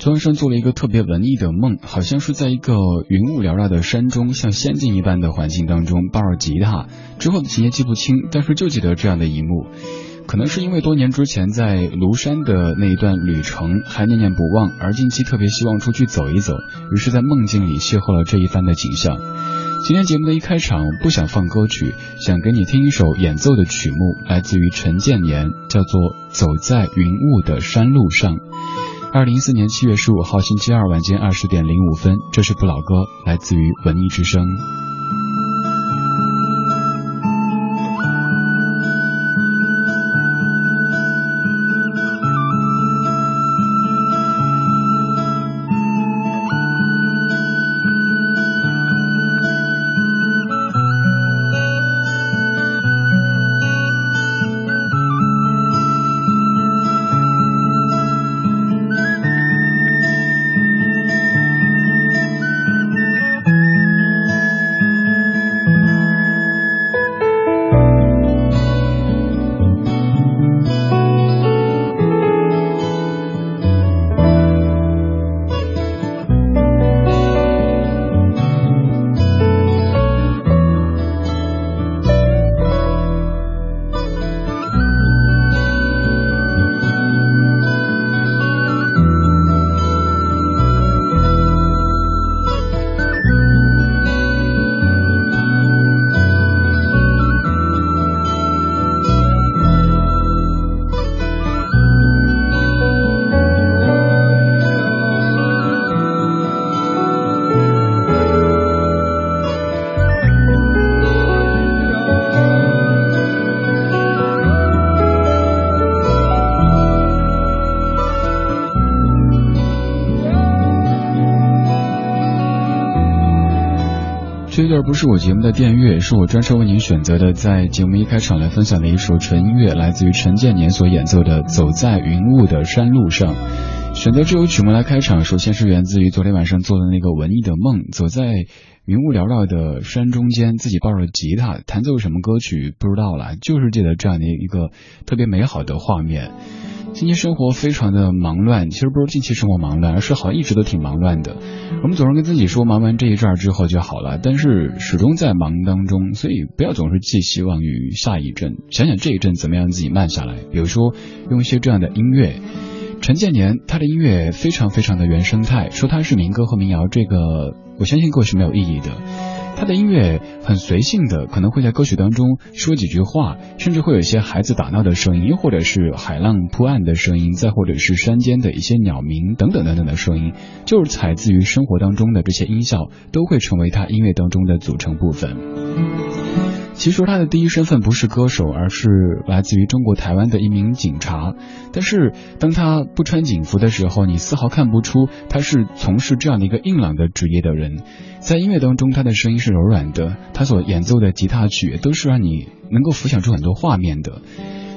周文生做了一个特别文艺的梦，好像是在一个云雾缭绕的山中，像仙境一般的环境当中，抱着吉他。之后的情节记不清，但是就记得这样的一幕。可能是因为多年之前在庐山的那一段旅程还念念不忘，而近期特别希望出去走一走，于是，在梦境里邂逅了这一番的景象。今天节目的一开场，不想放歌曲，想给你听一首演奏的曲目，来自于陈建年，叫做《走在云雾的山路上》。二零一四年七月十五号星期二晚间二十点零五分，这是不老歌，来自于文艺之声。这不是我节目的电乐，是我专车为您选择的，在节目一开场来分享的一首纯音乐，来自于陈建年所演奏的《走在云雾的山路上》。选择这首曲目来开场，首先是源自于昨天晚上做的那个文艺的梦，走在云雾缭绕的山中间，自己抱着吉他弹奏什么歌曲不知道了，就是记得这样的一个特别美好的画面。近期生活非常的忙乱，其实不是近期生活忙乱，而是好像一直都挺忙乱的。我们总是跟自己说忙完这一阵儿之后就好了，但是始终在忙当中，所以不要总是寄希望于下一阵，想想这一阵怎么样自己慢下来。比如说用一些这样的音乐，陈建年他的音乐非常非常的原生态，说他是民歌和民谣，这个我相信各位是没有意义的。他的音乐很随性的，可能会在歌曲当中说几句话，甚至会有一些孩子打闹的声音，或者是海浪扑岸的声音，再或者是山间的一些鸟鸣等等等等的声音，就是采自于生活当中的这些音效，都会成为他音乐当中的组成部分。其实他的第一身份不是歌手，而是来自于中国台湾的一名警察。但是当他不穿警服的时候，你丝毫看不出他是从事这样的一个硬朗的职业的人。在音乐当中，他的声音是柔软的，他所演奏的吉他曲都是让你能够浮想出很多画面的。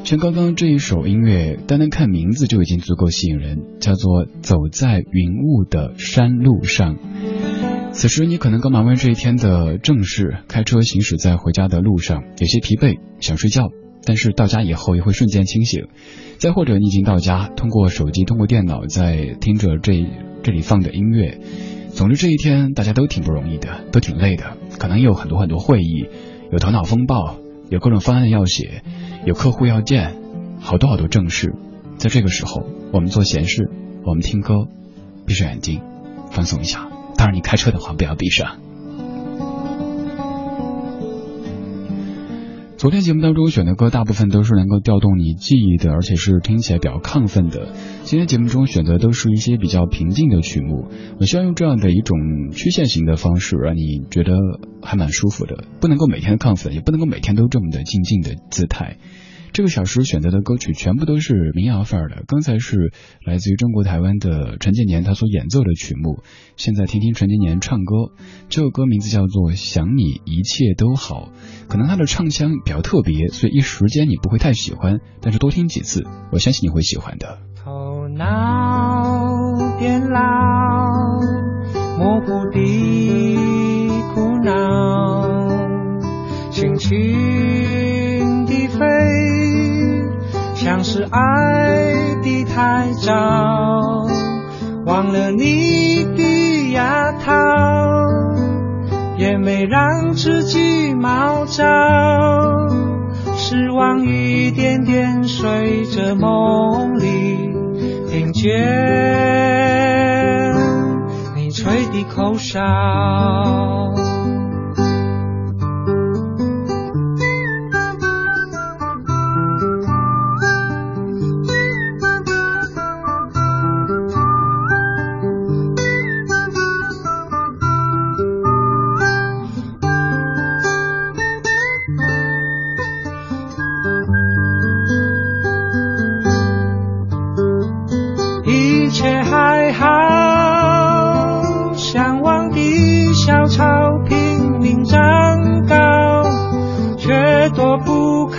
像刚刚这一首音乐，单单看名字就已经足够吸引人，叫做《走在云雾的山路上》。此时你可能刚忙完这一天的正事，开车行驶在回家的路上，有些疲惫，想睡觉，但是到家以后也会瞬间清醒。再或者你已经到家，通过手机、通过电脑在听着这这里放的音乐。总之这一天大家都挺不容易的，都挺累的，可能有很多很多会议，有头脑风暴，有各种方案要写，有客户要见，好多好多正事。在这个时候，我们做闲事，我们听歌，闭上眼睛，放松一下。当然，你开车的话不要闭上。昨天节目当中选的歌，大部分都是能够调动你记忆的，而且是听起来比较亢奋的。今天节目中选择都是一些比较平静的曲目。我希望用这样的一种曲线型的方式，让你觉得还蛮舒服的。不能够每天亢奋，也不能够每天都这么的静静的姿态。这个小时选择的歌曲全部都是民谣范儿的。刚才是来自于中国台湾的陈建年他所演奏的曲目，现在听听陈建年唱歌。这首歌名字叫做《想你一切都好》，可能他的唱腔比较特别，所以一时间你不会太喜欢，但是多听几次，我相信你会喜欢的。头脑变老，模糊的苦恼，轻轻像是爱的太早，忘了你的牙套，也没让自己毛躁。失望一点点随着梦里听见你吹的口哨。躲不开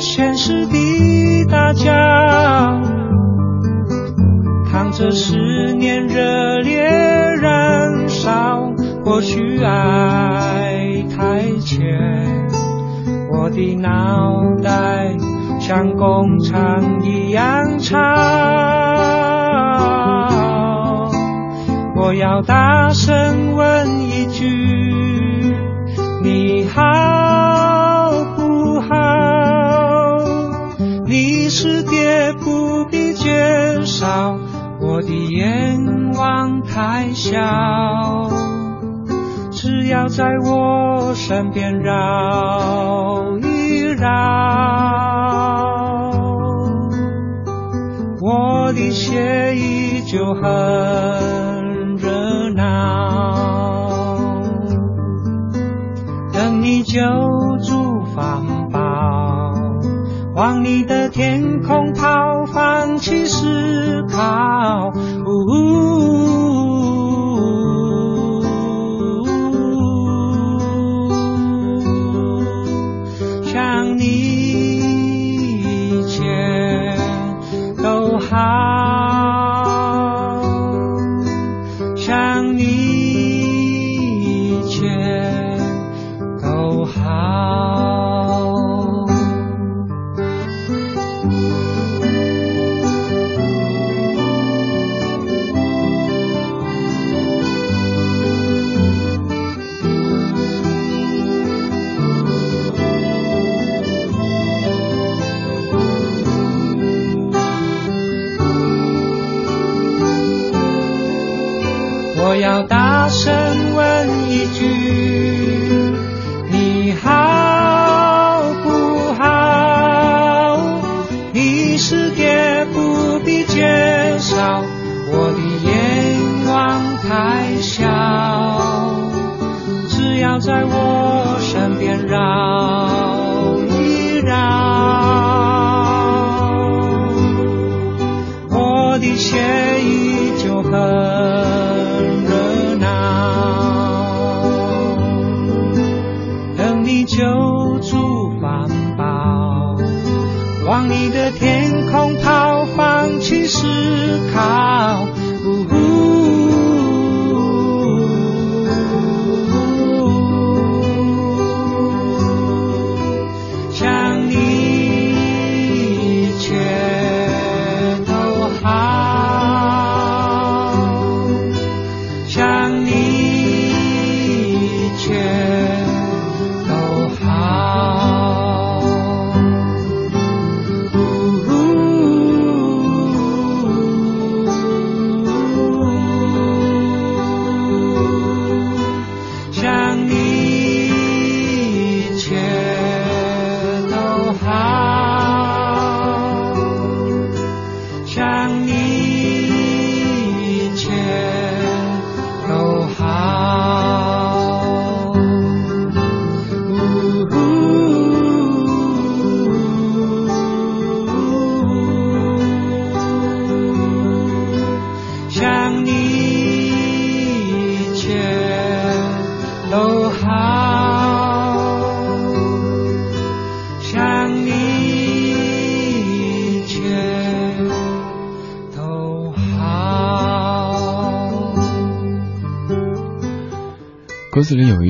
现实的大家，扛着思念热烈燃烧。或许爱太浅，我的脑袋像工厂一样长。我要大声问一句，你好。缺少我的愿望太小只要在我身边绕一绕我的血依就很热闹等你救助方宝往你的天空跑思考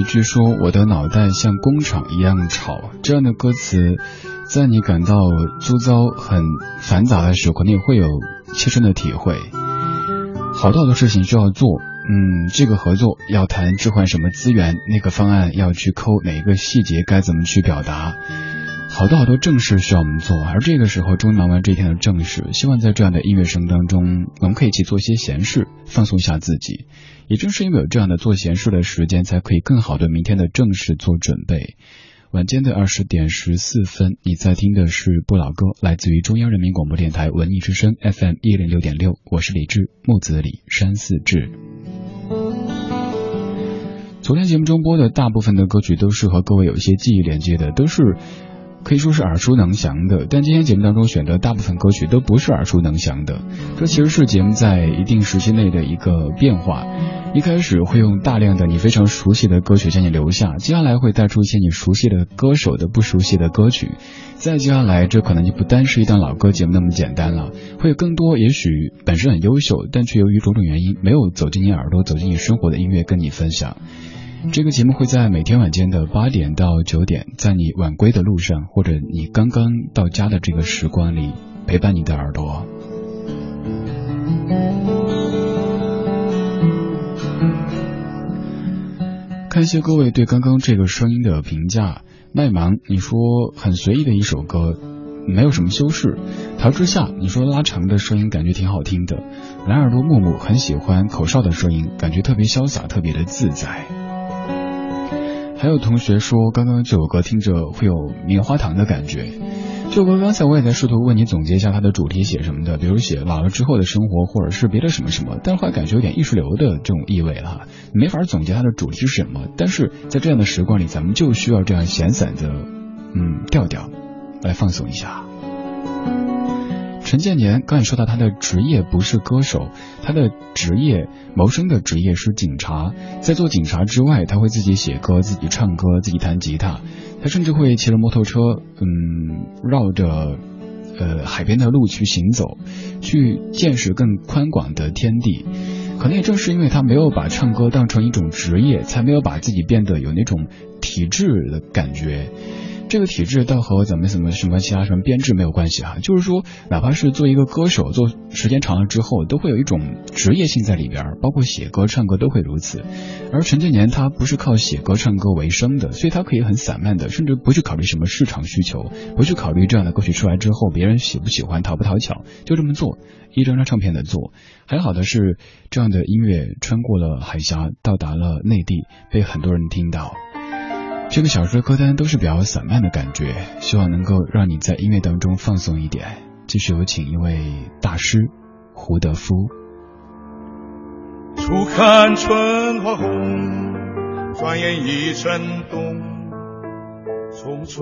据说：“我的脑袋像工厂一样吵。”这样的歌词，在你感到周遭很繁杂的时候，肯定会有切身的体会。好多好多事情需要做，嗯，这个合作要谈置换什么资源，那个方案要去抠哪一个细节，该怎么去表达。好多好多正事需要我们做，而这个时候终于忙完这一天的正事，希望在这样的音乐声当中，我们可以去做一些闲事，放松一下自己。也正是因为有这样的做闲事的时间，才可以更好的明天的正事做准备。晚间的二十点十四分，你在听的是不老歌，来自于中央人民广播电台文艺之声 FM 一零六点六，我是李志，木子李，山寺志。昨天节目中播的大部分的歌曲都是和各位有一些记忆连接的，都是。可以说是耳熟能详的，但今天节目当中选的大部分歌曲都不是耳熟能详的。这其实是节目在一定时期内的一个变化。一开始会用大量的你非常熟悉的歌曲将你留下，接下来会带出一些你熟悉的歌手的不熟悉的歌曲，再接下来这可能就不单是一档老歌节目那么简单了，会有更多也许本身很优秀，但却由于种种原因没有走进你耳朵、走进你生活的音乐跟你分享。这个节目会在每天晚间的八点到九点，在你晚归的路上，或者你刚刚到家的这个时光里，陪伴你的耳朵。看一些各位对刚刚这个声音的评价，麦芒，你说很随意的一首歌，没有什么修饰。陶之夏，你说拉长的声音感觉挺好听的。蓝耳朵木木很喜欢口哨的声音，感觉特别潇洒，特别的自在。还有同学说，刚刚这首歌听着会有棉花糖的感觉。这首歌刚才我也在试图问你总结一下它的主题写什么的，比如写老了之后的生活，或者是别的什么什么。但是后来感觉有点艺术流的这种意味了哈，没法总结它的主题是什么。但是在这样的时光里，咱们就需要这样闲散的嗯调调来放松一下。陈建年刚才说到他的职业不是歌手，他的职业谋生的职业是警察。在做警察之外，他会自己写歌、自己唱歌、自己弹吉他。他甚至会骑着摩托车，嗯，绕着呃海边的路去行走，去见识更宽广的天地。可能也正是因为他没有把唱歌当成一种职业，才没有把自己变得有那种体制的感觉。这个体制倒和咱们什么什么其他什么编制没有关系哈，就是说，哪怕是做一个歌手，做时间长了之后，都会有一种职业性在里边，包括写歌、唱歌都会如此。而陈建年他不是靠写歌、唱歌为生的，所以他可以很散漫的，甚至不去考虑什么市场需求，不去考虑这样的歌曲出来之后别人喜不喜欢、讨不讨巧，就这么做，一张张唱片的做。还好的是，这样的音乐穿过了海峡，到达了内地，被很多人听到。这个小说歌单都是比较散漫的感觉，希望能够让你在音乐当中放松一点。继续有请一位大师胡德夫。初看春花红，转眼已成冬。匆匆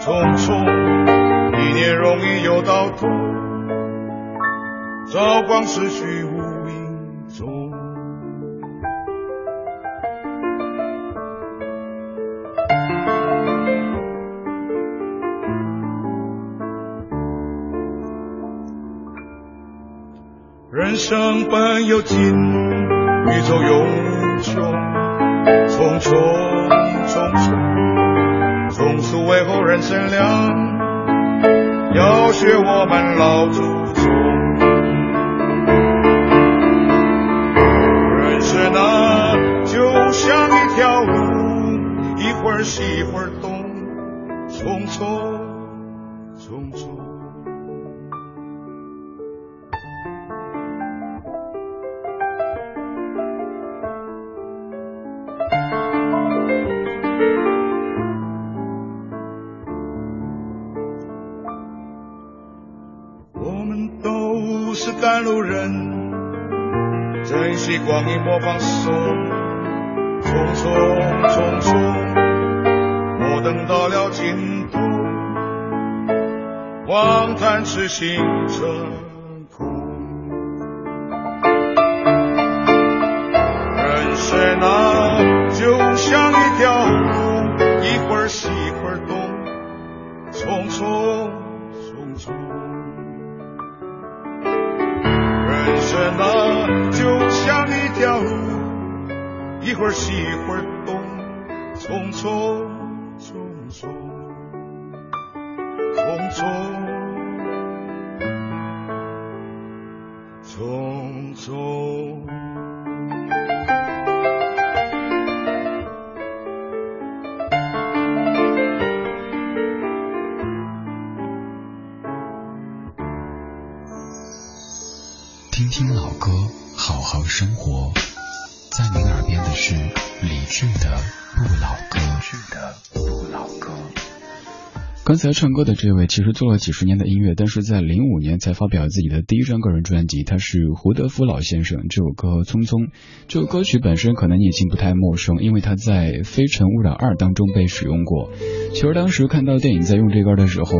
匆匆，一年容易又到头，朝光逝去无影踪。人生本有尽，宇宙永无穷。匆匆匆匆，匆促为后人乘凉，要学我们老祖宗。人生啊，就像一条路，一会儿西一会儿东，匆匆珍惜光阴莫放松，匆匆匆匆，我等到了尽头，望叹痴心者才唱歌的这位其实做了几十年的音乐，但是在零五年才发表自己的第一张个人专辑。他是胡德夫老先生。这首歌《匆匆》，这首歌曲本身可能你已经不太陌生，因为他在《非诚勿扰二》当中被使用过。其实当时看到电影在用这歌的时候，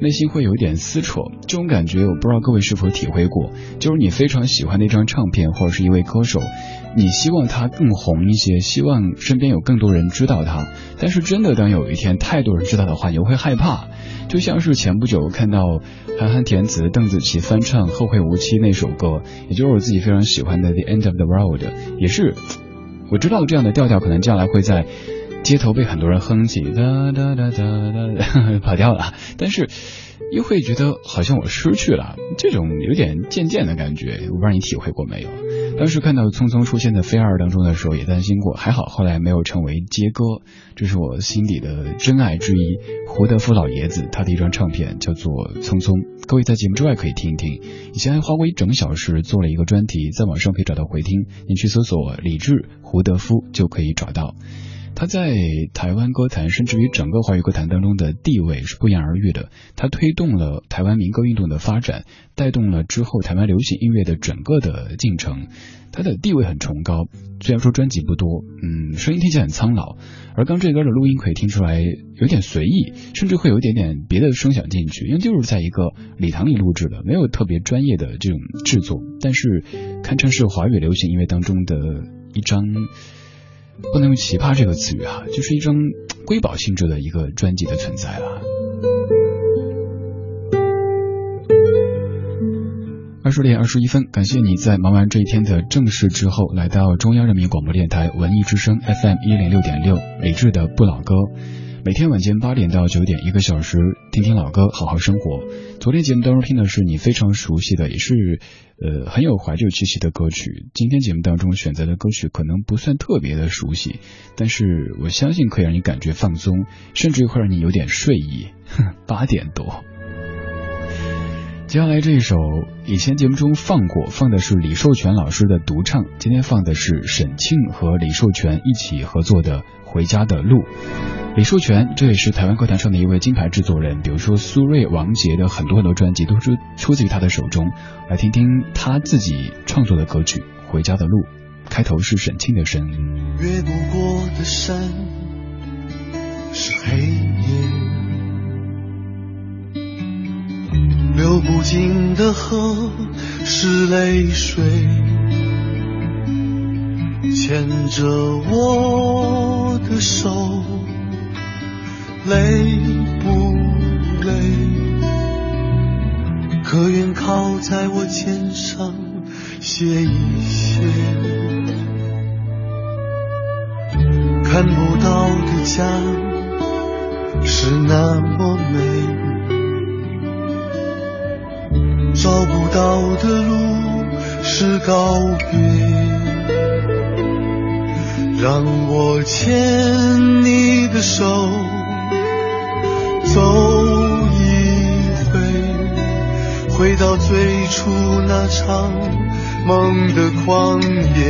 内心会有一点撕扯。这种感觉我不知道各位是否体会过，就是你非常喜欢那张唱片或者是一位歌手，你希望他更红一些，希望身边有更多人知道他。但是真的当有一天太多人知道的话，你会害怕。就像是前不久看到韩寒填词，邓紫棋翻唱《后会无期》那首歌，也就是我自己非常喜欢的《The End of the World》，也是我知道这样的调调可能将来会在街头被很多人哼起，哒哒哒哒哒，跑调了，但是又会觉得好像我失去了这种有点渐渐的感觉，我不知道你体会过没有。当时看到匆匆出现在《飞二》当中的时候，也担心过，还好后来没有成为接歌。这是我心底的真爱之一，胡德夫老爷子他的一张唱片叫做《匆匆》，各位在节目之外可以听一听。以前还花过一整小时做了一个专题，在网上可以找到回听，你去搜索李志胡德夫就可以找到。他在台湾歌坛，甚至于整个华语歌坛当中的地位是不言而喻的。他推动了台湾民歌运动的发展，带动了之后台湾流行音乐的整个的进程。他的地位很崇高，虽然说专辑不多，嗯，声音听起来很苍老。而刚这歌的录音可以听出来有点随意，甚至会有一点点别的声响进去，因为就是在一个礼堂里录制的，没有特别专业的这种制作，但是堪称是华语流行音乐当中的一张。不能用奇葩这个词语哈，就是一张瑰宝性质的一个专辑的存在了。二十点二十一分，感谢你在忙完这一天的正事之后，来到中央人民广播电台文艺之声 FM 一零六点六，理智的不老歌。每天晚间八点到九点，一个小时，听听老歌，好好生活。昨天节目当中听的是你非常熟悉的，也是呃很有怀旧气息的歌曲。今天节目当中选择的歌曲可能不算特别的熟悉，但是我相信可以让你感觉放松，甚至会让你有点睡意。八点多，接下来这一首以前节目中放过，放的是李寿全老师的独唱，今天放的是沈庆和李寿全一起合作的《回家的路》。李寿全，这也是台湾歌坛上的一位金牌制作人。比如说苏芮、王杰的很多很多专辑都是出自于他的手中。来听听他自己创作的歌曲《回家的路》，开头是沈庆的声音。越不过的山是黑夜，流不尽的河是泪水，牵着我的手。累不累？可愿靠在我肩上歇一歇？看不到的家是那么美，找不到的路是告别。让我牵你的手。走一回，回到最初那场梦的旷野。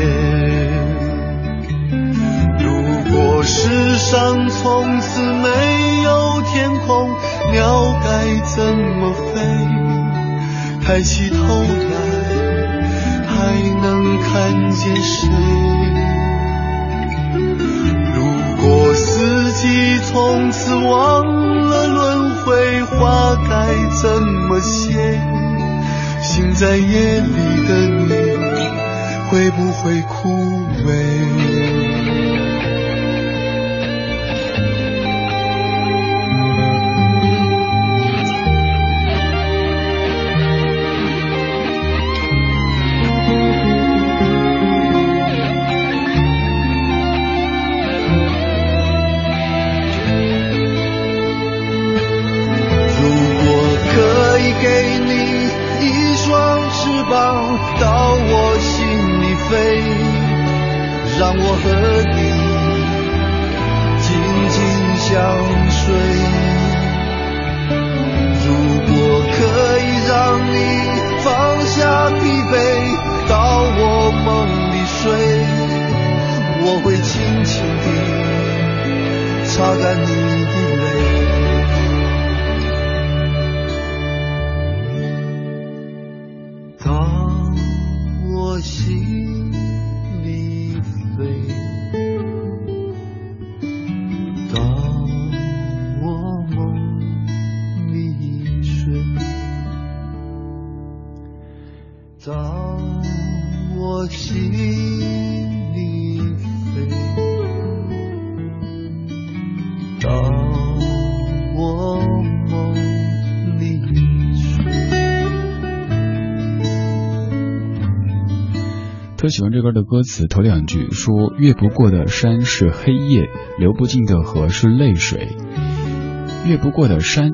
如果世上从此没有天空，鸟该怎么飞？抬起头来，还能看见谁？记从此忘了轮回，花该怎么谢？醒在夜里的你，会不会枯萎？让我和你紧紧相随。如果可以让你放下疲惫，到我梦里睡，我会轻轻地擦干你喜欢这歌的歌词，头两句说越不过的山是黑夜，流不尽的河是泪水。越不过的山，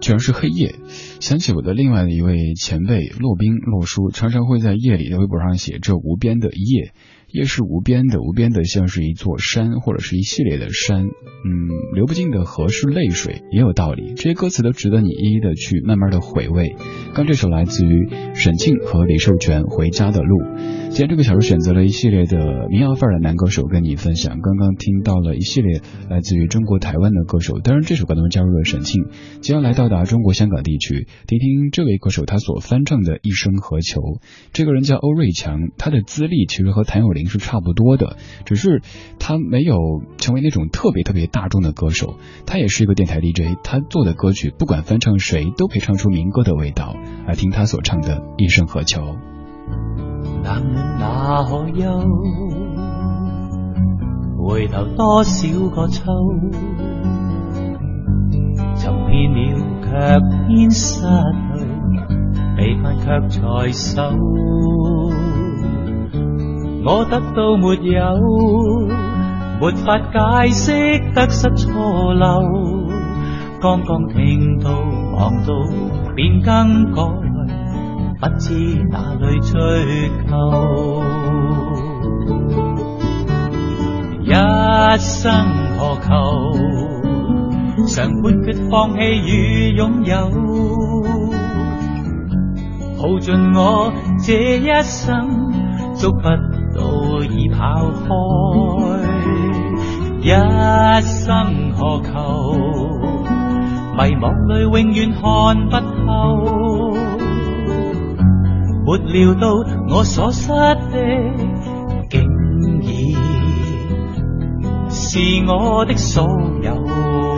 居然是黑夜。想起我的另外的一位前辈骆宾骆叔，常常会在夜里的微博上写这无边的夜，夜是无边的，无边的像是一座山或者是一系列的山。嗯，流不尽的河是泪水，也有道理。这些歌词都值得你一一的去慢慢的回味。刚这首来自于沈庆和李寿全《回家的路》。今天这个小时选择了一系列的民谣范儿的男歌手跟你分享。刚刚听到了一系列来自于中国台湾的歌手，当然这首歌当中加入了沈庆。接下来到达中国香港地区，听听这位歌手他所翻唱的《一生何求》。这个人叫欧瑞强，他的资历其实和谭咏麟是差不多的，只是他没有成为那种特别特别大众的歌手。他也是一个电台 DJ，他做的歌曲不管翻唱谁都可以唱出民歌的味道。来听他所唱的《一生何求》。冷那可休？回头多少个秋？寻遍了却偏失去，离份却在手。我得到没有？没法解释得失错漏。刚刚听到望到便更改。不知哪里追求，一生何求？常判決放弃与拥有，耗尽我这一生，捉不到已跑开。一生何求？迷惘里永远看不透。没料到我所失的，竟然是我的所有。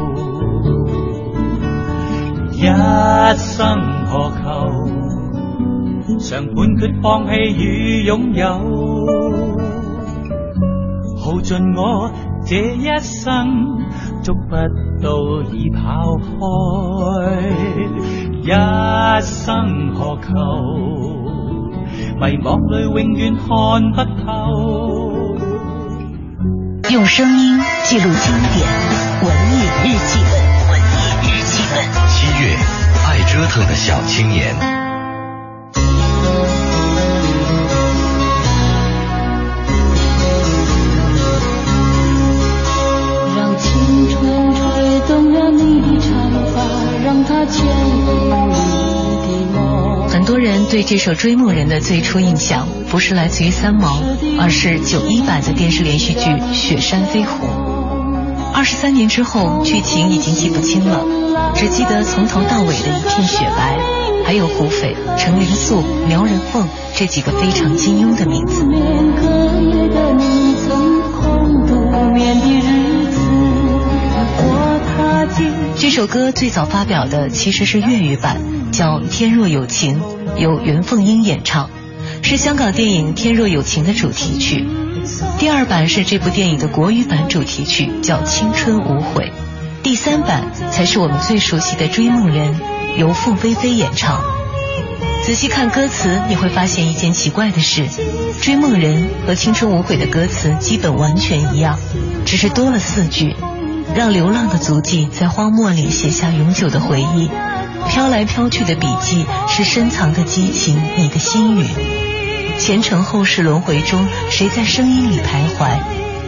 一生何求？常判決放棄與擁有，耗盡我這一生，捉不到已跑開。一生何求？迷惘裏永遠看不透。用声音记录经典，文艺日记，月，爱折腾的小青年。让青春吹动了你长发，让它牵引你的梦。很多人对这首《追梦人》的最初印象，不是来自于三毛，而是九一版的电视连续剧《雪山飞狐》。二十三年之后，剧情已经记不清了，只记得从头到尾的一片雪白。还有胡斐、程灵素、苗人凤这几个非常金庸的名字。这首歌最早发表的其实是粤语版，叫《天若有情》，由袁凤英演唱，是香港电影《天若有情》的主题曲。第二版是这部电影的国语版主题曲，叫《青春无悔》。第三版才是我们最熟悉的《追梦人》，由凤飞飞演唱。仔细看歌词，你会发现一件奇怪的事：《追梦人》和《青春无悔》的歌词基本完全一样，只是多了四句。让流浪的足迹在荒漠里写下永久的回忆，飘来飘去的笔记是深藏的激情，你的心语。前尘后世轮回中，谁在声音里徘徊？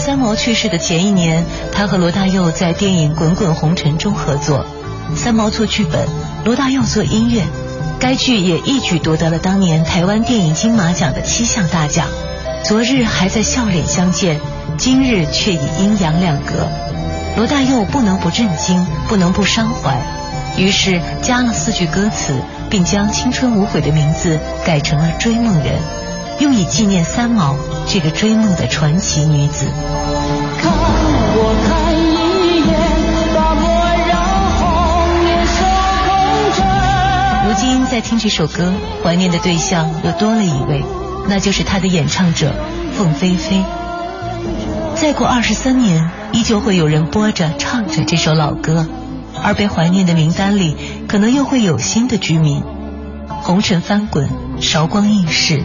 三毛去世的前一年，他和罗大佑在电影《滚滚红尘》中合作。三毛做剧本，罗大佑做音乐，该剧也一举夺得了当年台湾电影金马奖的七项大奖。昨日还在笑脸相见，今日却已阴阳两隔。罗大佑不能不震惊，不能不伤怀，于是加了四句歌词，并将《青春无悔》的名字改成了《追梦人》，用以纪念三毛这个追梦的传奇女子。看我看。如今在听这首歌，怀念的对象又多了一位，那就是他的演唱者凤飞飞。再过二十三年，依旧会有人播着唱着这首老歌，而被怀念的名单里，可能又会有新的居民。红尘翻滚，韶光易逝，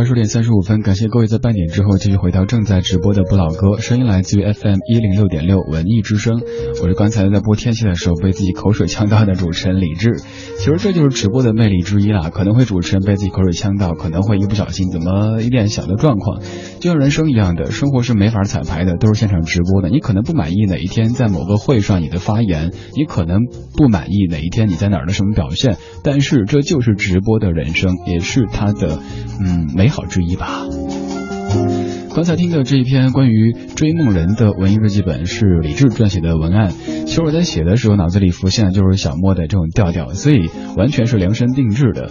二十点三十五分，感谢各位在半点之后继续回到正在直播的不老歌，声音来自于 FM 一零六点六文艺之声。我是刚才在播天气的时候被自己口水呛到的主持人李志。其实这就是直播的魅力之一啦，可能会主持人被自己口水呛到，可能会一不小心怎么一点小的状况，就像人生一样的，生活是没法彩排的，都是现场直播的。你可能不满意哪一天在某个会上你的发言，你可能不满意哪一天你在哪儿的什么表现，但是这就是直播的人生，也是他的嗯美。好之一吧。刚才听的这一篇关于追梦人的文艺日记本是李志撰写的文案。其实我在写的时候脑子里浮现的就是小莫的这种调调，所以完全是量身定制的。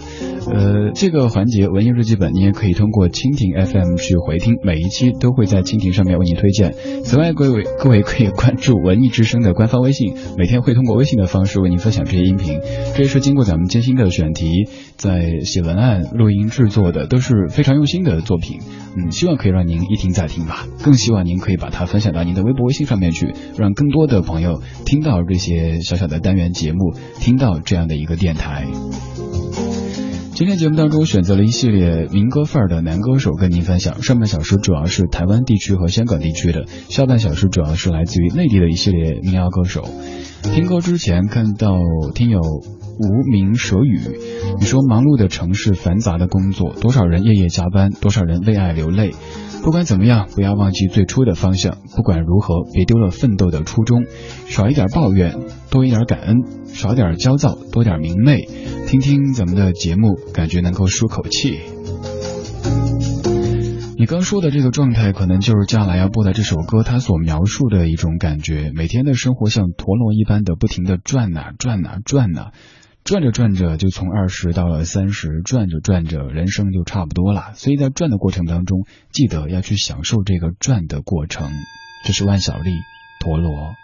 呃，这个环节文艺日记本你也可以通过蜻蜓 FM 去回听，每一期都会在蜻蜓上面为你推荐。此外，各位各位可以关注文艺之声的官方微信，每天会通过微信的方式为您分享这些音频。这也是经过咱们精心的选题，在写文案、录音制作的，都是非常用心的作品。嗯，希望可以让您一听再听吧，更希望您可以把它分享到您的微博、微信上面去，让更多的朋友听到这些小小的单元节目，听到这样的一个电台。今天节目当中选择了一系列民歌范儿的男歌手跟您分享，上半小时主要是台湾地区和香港地区的，下半小时主要是来自于内地的一系列民谣歌手。听歌之前看到听友无名蛇语，你说忙碌的城市，繁杂的工作，多少人夜夜加班，多少人为爱流泪。不管怎么样，不要忘记最初的方向。不管如何，别丢了奋斗的初衷。少一点抱怨，多一点感恩；少点焦躁，多点明媚。听听咱们的节目，感觉能够舒口气。你刚说的这个状态，可能就是将来要播的这首歌，它所描述的一种感觉。每天的生活像陀螺一般的不停的转呐转呐转呐。转着转着就从二十到了三十，转着转着人生就差不多了。所以在转的过程当中，记得要去享受这个转的过程。这是万小利，陀螺。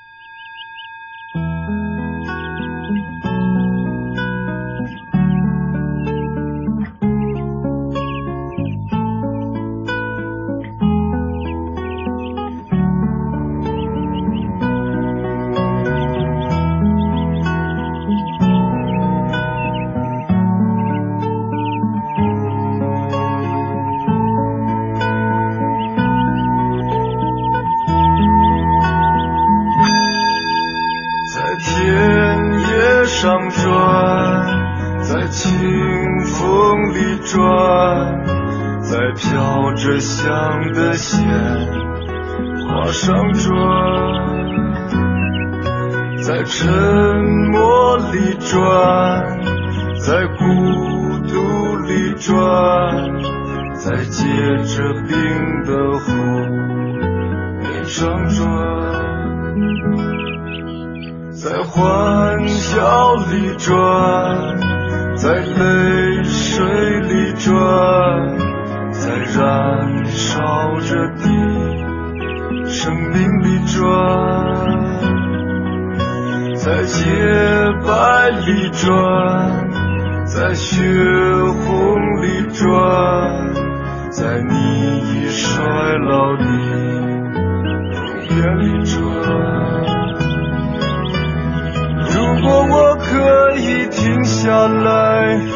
的线画上装在沉燃烧着的，生命里转，在洁白里转，在血红里转，在你已衰老的眼里转。如果我可以停下来。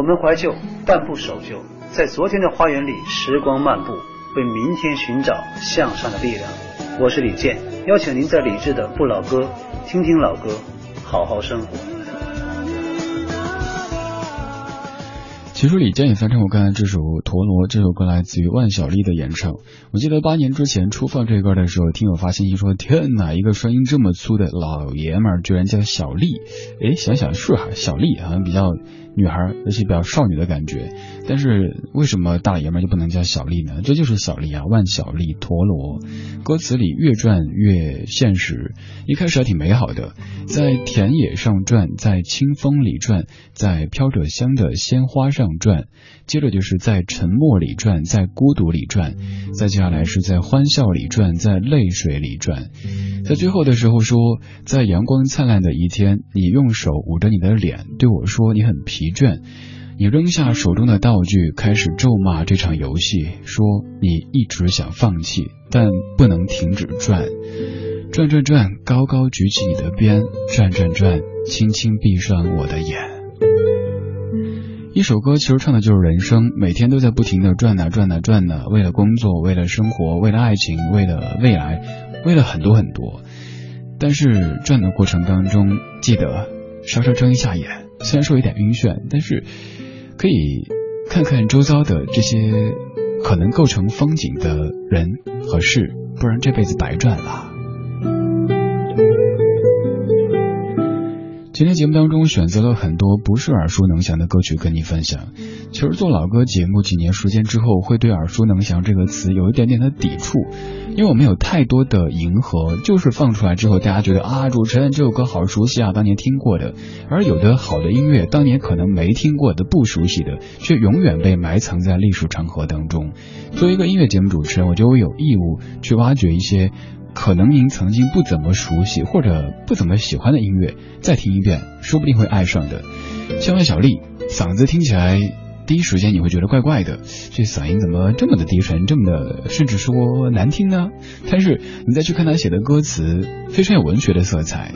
我们怀旧，但不守旧，在昨天的花园里时光漫步，为明天寻找向上的力量。我是李健，邀请您在理智的不老歌听听老歌，好好生活。其实李健也翻唱过刚才这首《陀螺》，这首歌来自于万晓利的演唱。我记得八年之前初放这歌的时候，听友发信息说：“天哪，一个声音这么粗的老爷们儿居然叫小丽！”哎，想想是哈，小丽好像比较。女孩，尤其比较少女的感觉，但是为什么大爷们就不能叫小丽呢？这就是小丽啊，万小丽陀螺。歌词里越转越现实，一开始还挺美好的，在田野上转，在清风里转，在飘着香的鲜花上转，接着就是在沉默里转，在孤独里转，再接下来是在欢笑里转，在泪水里转，在最后的时候说，在阳光灿烂的一天，你用手捂着你的脸，对我说你很疲。倦，你扔下手中的道具，开始咒骂这场游戏，说你一直想放弃，但不能停止转，转转转，高高举起你的鞭，转转转，轻轻闭上我的眼。一首歌其实唱的就是人生，每天都在不停的转呐转呐转呐，为了工作，为了生活，为了爱情，为了未来，为了很多很多。但是转的过程当中，记得稍稍睁一下眼。虽然说有点晕眩，但是可以看看周遭的这些可能构成风景的人和事，不然这辈子白赚了。今天节目当中选择了很多不是耳熟能详的歌曲跟你分享。其实做老歌节目几年时间之后，会对“耳熟能详”这个词有一点点的抵触，因为我们有太多的迎合，就是放出来之后，大家觉得啊，主持人这首歌好熟悉啊，当年听过的；而有的好的音乐，当年可能没听过的、不熟悉的，却永远被埋藏在历史长河当中。作为一个音乐节目主持人，我觉得我有义务去挖掘一些。可能您曾经不怎么熟悉或者不怎么喜欢的音乐，再听一遍，说不定会爱上的。像小丽，嗓子听起来第一时间你会觉得怪怪的，这嗓音怎么这么的低沉，这么的甚至说难听呢？但是你再去看他写的歌词，非常有文学的色彩。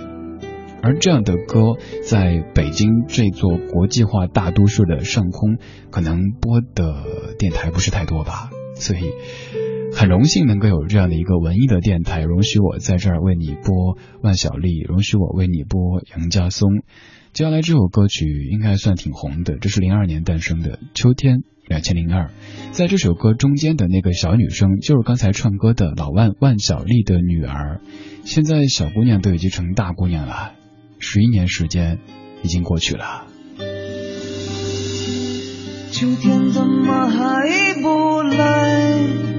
而这样的歌，在北京这座国际化大都市的上空，可能播的电台不是太多吧，所以。很荣幸能够有这样的一个文艺的电台，容许我在这儿为你播万晓利，容许我为你播杨家松。接下来这首歌曲应该算挺红的，这是零二年诞生的《秋天两千零二》。在这首歌中间的那个小女生，就是刚才唱歌的老万万晓利的女儿。现在小姑娘都已经成大姑娘了，十一年时间已经过去了。秋天怎么还不来？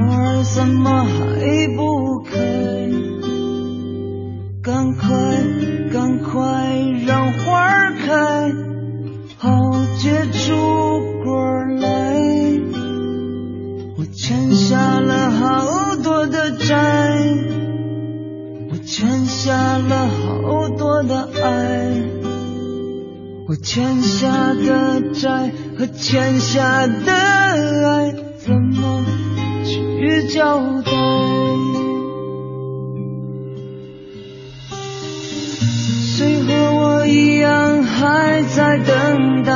花儿怎么还不开？赶快，赶快让花儿开，好结出果来。我欠下了好多的债，我欠下了好多的爱，我欠下的债和欠下的爱，怎么？交代，谁和我一样还在等待，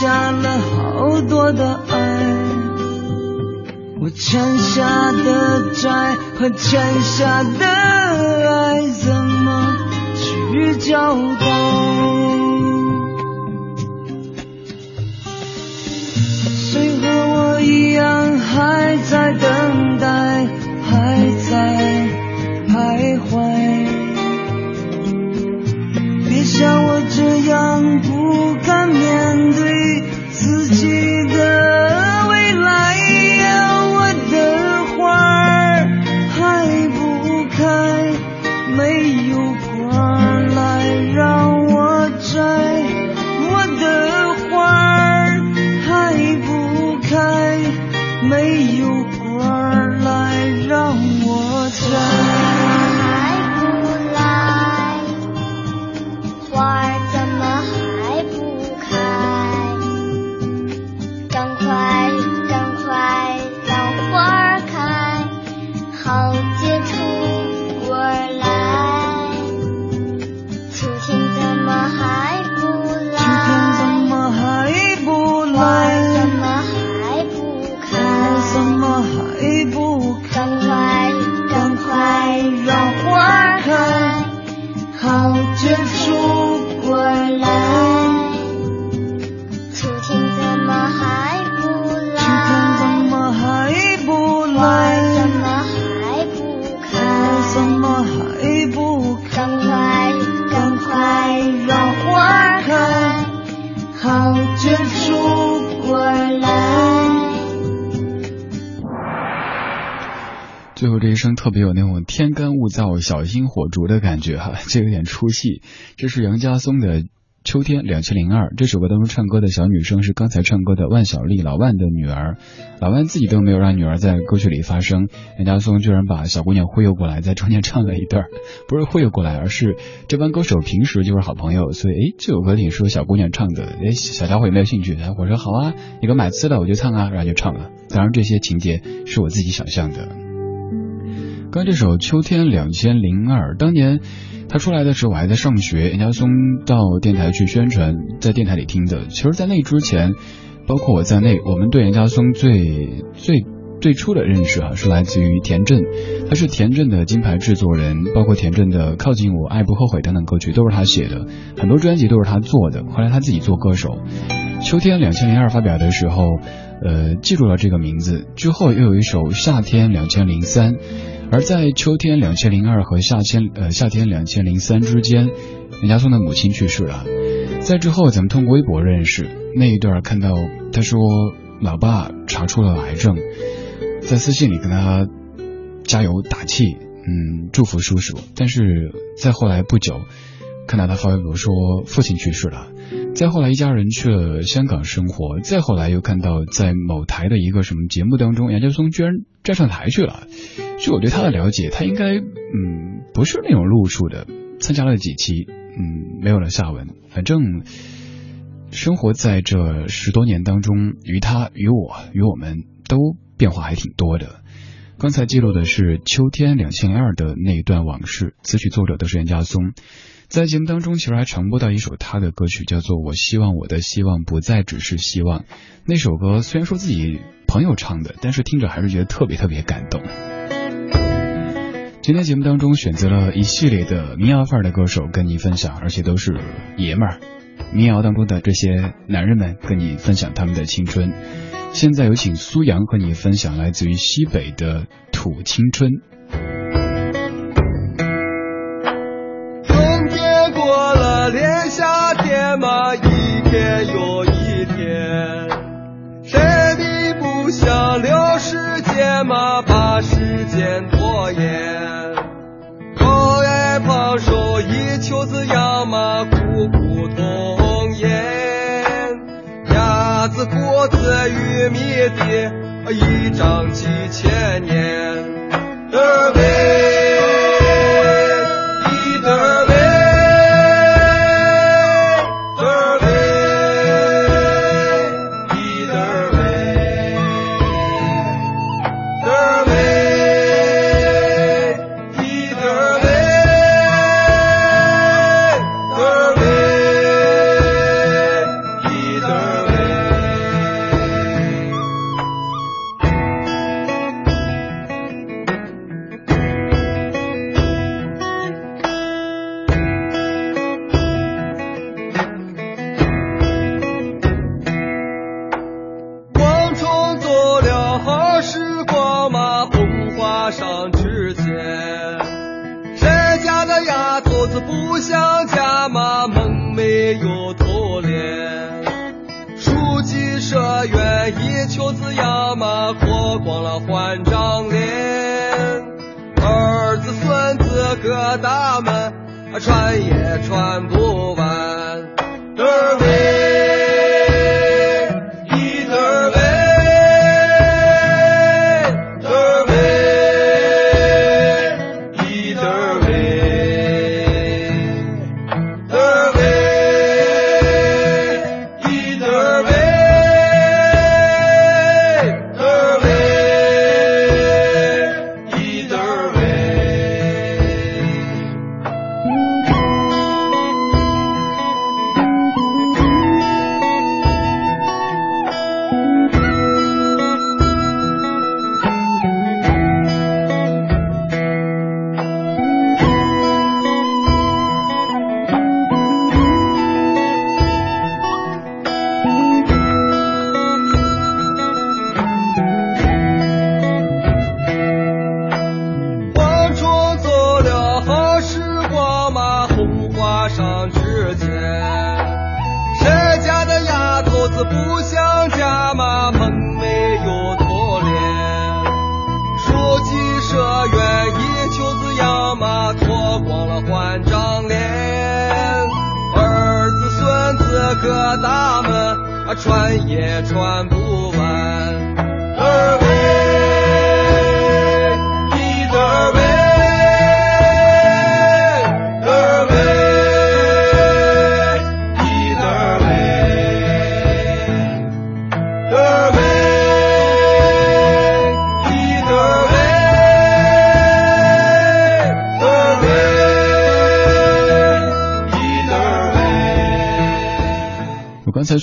下了好多的爱，我欠下的债和欠下的爱，怎么去交代？谁和我一样还在等待，燥、小心火烛的感觉哈，这有点出戏。这是杨家松的《秋天两千零二》这首歌当中唱歌的小女生是刚才唱歌的万晓利，老万的女儿。老万自己都没有让女儿在歌曲里发声，杨家松居然把小姑娘忽悠过来，在中间唱了一段，不是忽悠过来，而是这帮歌手平时就是好朋友，所以诶，这首歌挺适合小姑娘唱的。诶，小家伙有没有兴趣？我说好啊，你给我买吃的我就唱啊，然后就唱了。当然这些情节是我自己想象的。刚这首《秋天两千零二》，当年他出来的时候我还在上学，严家松到电台去宣传，在电台里听的。其实，在那之前，包括我在内，我们对严家松最最最初的认识啊，是来自于田震，他是田震的金牌制作人，包括田震的《靠近我》《爱不后悔》等等歌曲都是他写的，很多专辑都是他做的。后来他自己做歌手，《秋天两千零二》发表的时候，呃，记住了这个名字。之后又有一首《夏天两千零三》。而在秋天两千零二和夏天呃夏天两千零三之间，杨家松的母亲去世了。在之后，咱们通过微博认识那一段，看到他说老爸查出了癌症，在私信里跟他加油打气，嗯，祝福叔叔。但是再后来不久，看到他发微博说父亲去世了。再后来，一家人去了香港生活。再后来，又看到在某台的一个什么节目当中，杨家松居然站上台去了。据我对他的了解，他应该嗯不是那种路数的，参加了几期，嗯没有了下文。反正生活在这十多年当中，于他、于我、于我们都变化还挺多的。刚才记录的是《秋天两千零二》的那一段往事，词曲作者都是杨家松。在节目当中，其实还传播到一首他的歌曲，叫做《我希望我的希望不再只是希望》。那首歌虽然说自己朋友唱的，但是听着还是觉得特别特别感动。今天节目当中选择了一系列的民谣范儿的歌手跟你分享，而且都是爷们儿。民谣当中的这些男人们跟你分享他们的青春。现在有请苏阳和你分享来自于西北的土青。春连夏天嘛，一天又一天。谁比不想留时间嘛，把时间拖延。高矮胖瘦一球子样嘛，苦苦童颜。鸭子、果子、玉米地，一长几千年。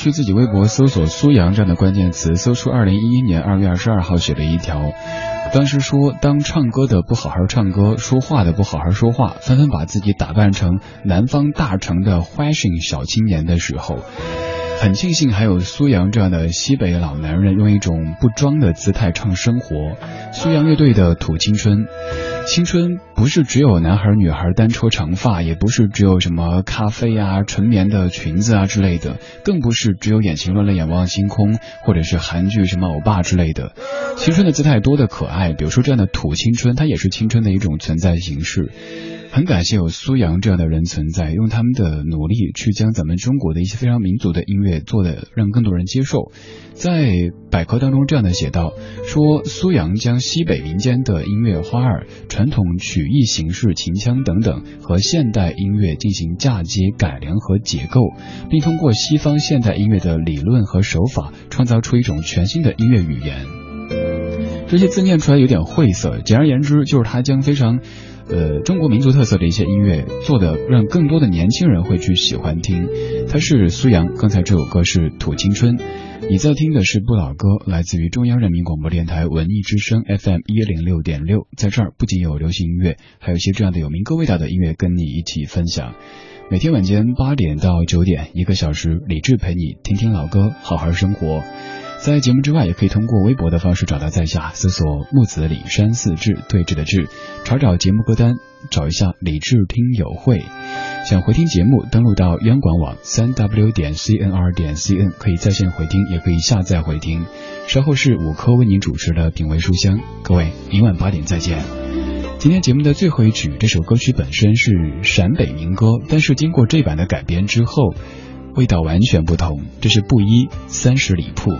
去自己微博搜索“苏阳”这样的关键词，搜出二零一一年二月二十二号写的一条，当时说当唱歌的不好好唱歌，说话的不好好说话，纷纷把自己打扮成南方大城的 fashion 小青年的时候。很庆幸还有苏阳这样的西北老男人，用一种不装的姿态唱生活。苏阳乐队的《土青春》，青春不是只有男孩女孩单车长发，也不是只有什么咖啡啊、纯棉的裙子啊之类的，更不是只有眼睛乱了眼望星空，或者是韩剧什么欧巴之类的。青春的姿态多的可爱，比如说这样的土青春，它也是青春的一种存在形式。很感谢有苏阳这样的人存在，用他们的努力去将咱们中国的一些非常民族的音乐做的让更多人接受。在百科当中这样的写道，说苏阳将西北民间的音乐花儿、传统曲艺形式、秦腔等等和现代音乐进行嫁接、改良和解构，并通过西方现代音乐的理论和手法，创造出一种全新的音乐语言。这些字念出来有点晦涩，简而言之就是他将非常。呃，中国民族特色的一些音乐做的，让更多的年轻人会去喜欢听。他是苏阳，刚才这首歌是《土青春》，你在听的是不老歌，来自于中央人民广播电台文艺之声 FM 一零六点六。在这儿不仅有流行音乐，还有一些这样的有名歌味道的音乐跟你一起分享。每天晚间八点到九点，一个小时，理智陪你听听老歌，好好生活。在节目之外，也可以通过微博的方式找到在下，搜索木子李山四志对峙的志，查找节目歌单，找一下李志听友会。想回听节目，登录到央广网三 w 点 cnr 点 cn，可以在线回听，也可以下载回听。稍后是五科为您主持的品味书香，各位明晚八点再见。今天节目的最后一曲，这首歌曲本身是陕北民歌，但是经过这版的改编之后。味道完全不同，这是布衣三十里铺。